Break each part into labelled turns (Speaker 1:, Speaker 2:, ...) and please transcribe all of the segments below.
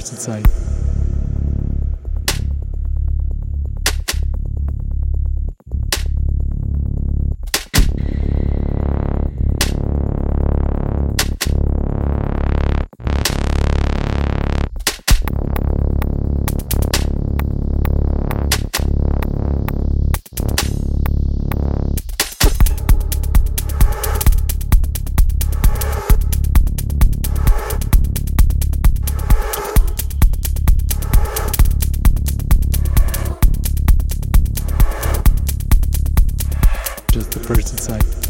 Speaker 1: Just the the first inside.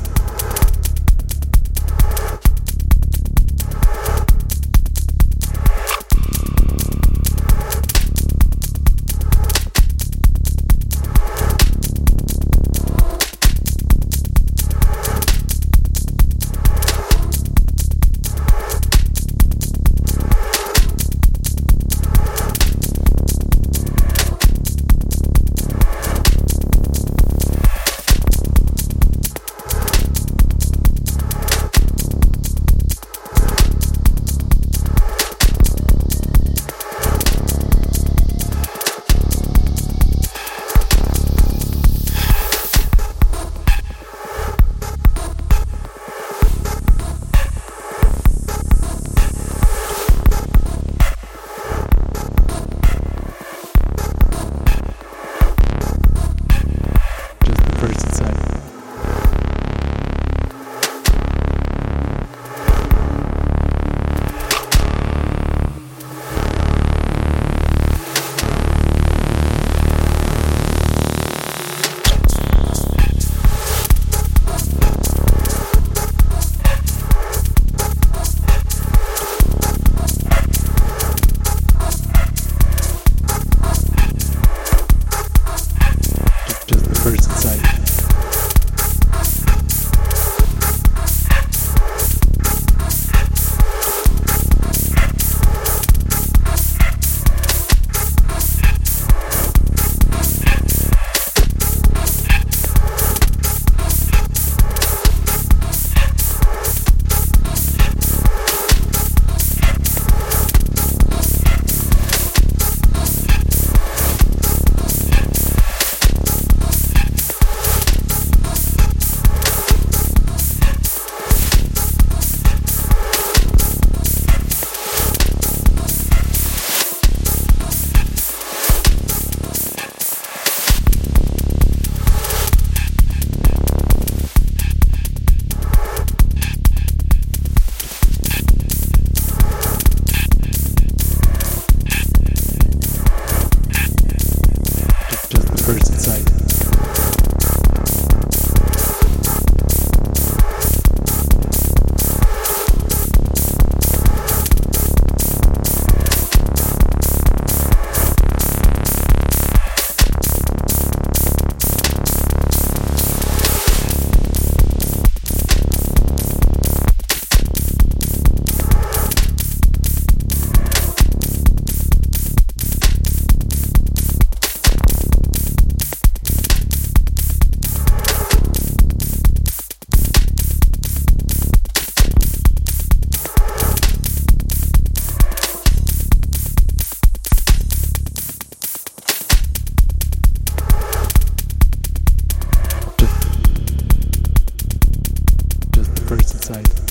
Speaker 1: Inside.